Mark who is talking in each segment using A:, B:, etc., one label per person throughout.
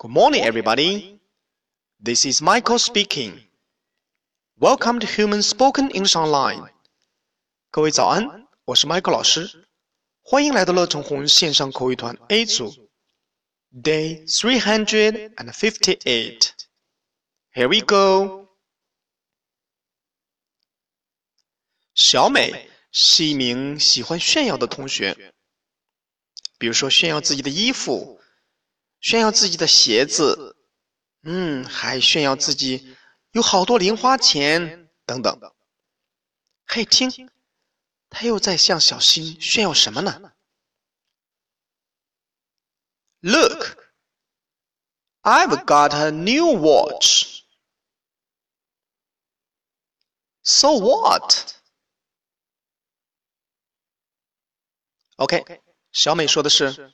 A: Good morning, everybody. This is Michael speaking. Welcome to Human Spoken English Online. 各位早安，我是 Michael 老师，欢迎来到乐成红线上口语团 A 组，Day three hundred and fifty-eight. Here we go. 小美是一名喜欢炫耀的同学，比如说炫耀自己的衣服。 炫耀自己的鞋子，嗯，还炫耀自己有好多零花钱等等。嘿，听，他又在向小新炫耀什么呢？Look, I've got a new watch. So what? OK，小美说的是。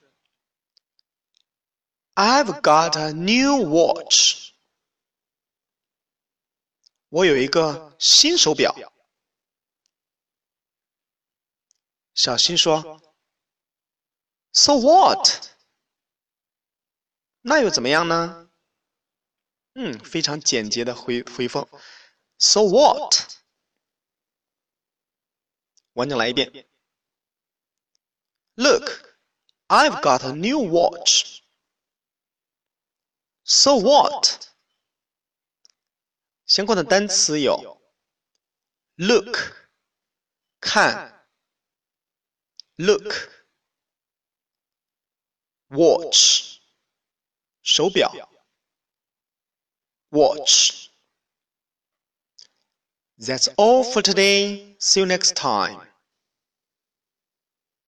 A: I've got a new watch. 我有一个新手表。小新说：“So what？” 那又怎么样呢？嗯，非常简洁的回回复。So what？完整来一遍。Look, I've got a new watch. So what？相关的单词有：look，看；look，watch，手表；watch。That's all for today. See you next time.